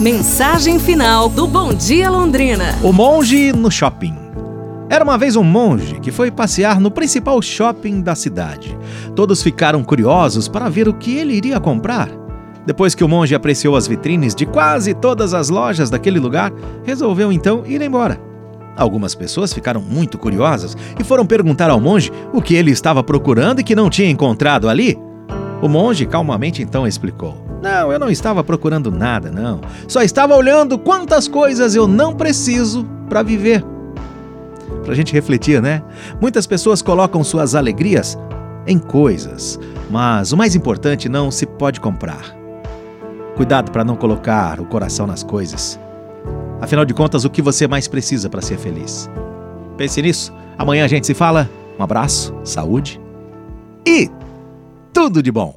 Mensagem final do Bom Dia Londrina. O monge no shopping. Era uma vez um monge que foi passear no principal shopping da cidade. Todos ficaram curiosos para ver o que ele iria comprar. Depois que o monge apreciou as vitrines de quase todas as lojas daquele lugar, resolveu então ir embora. Algumas pessoas ficaram muito curiosas e foram perguntar ao monge o que ele estava procurando e que não tinha encontrado ali. O monge calmamente então explicou: Não, eu não estava procurando nada, não. Só estava olhando quantas coisas eu não preciso para viver. Para a gente refletir, né? Muitas pessoas colocam suas alegrias em coisas, mas o mais importante não se pode comprar. Cuidado para não colocar o coração nas coisas. Afinal de contas, o que você mais precisa para ser feliz? Pense nisso. Amanhã a gente se fala. Um abraço, saúde e tudo de bom!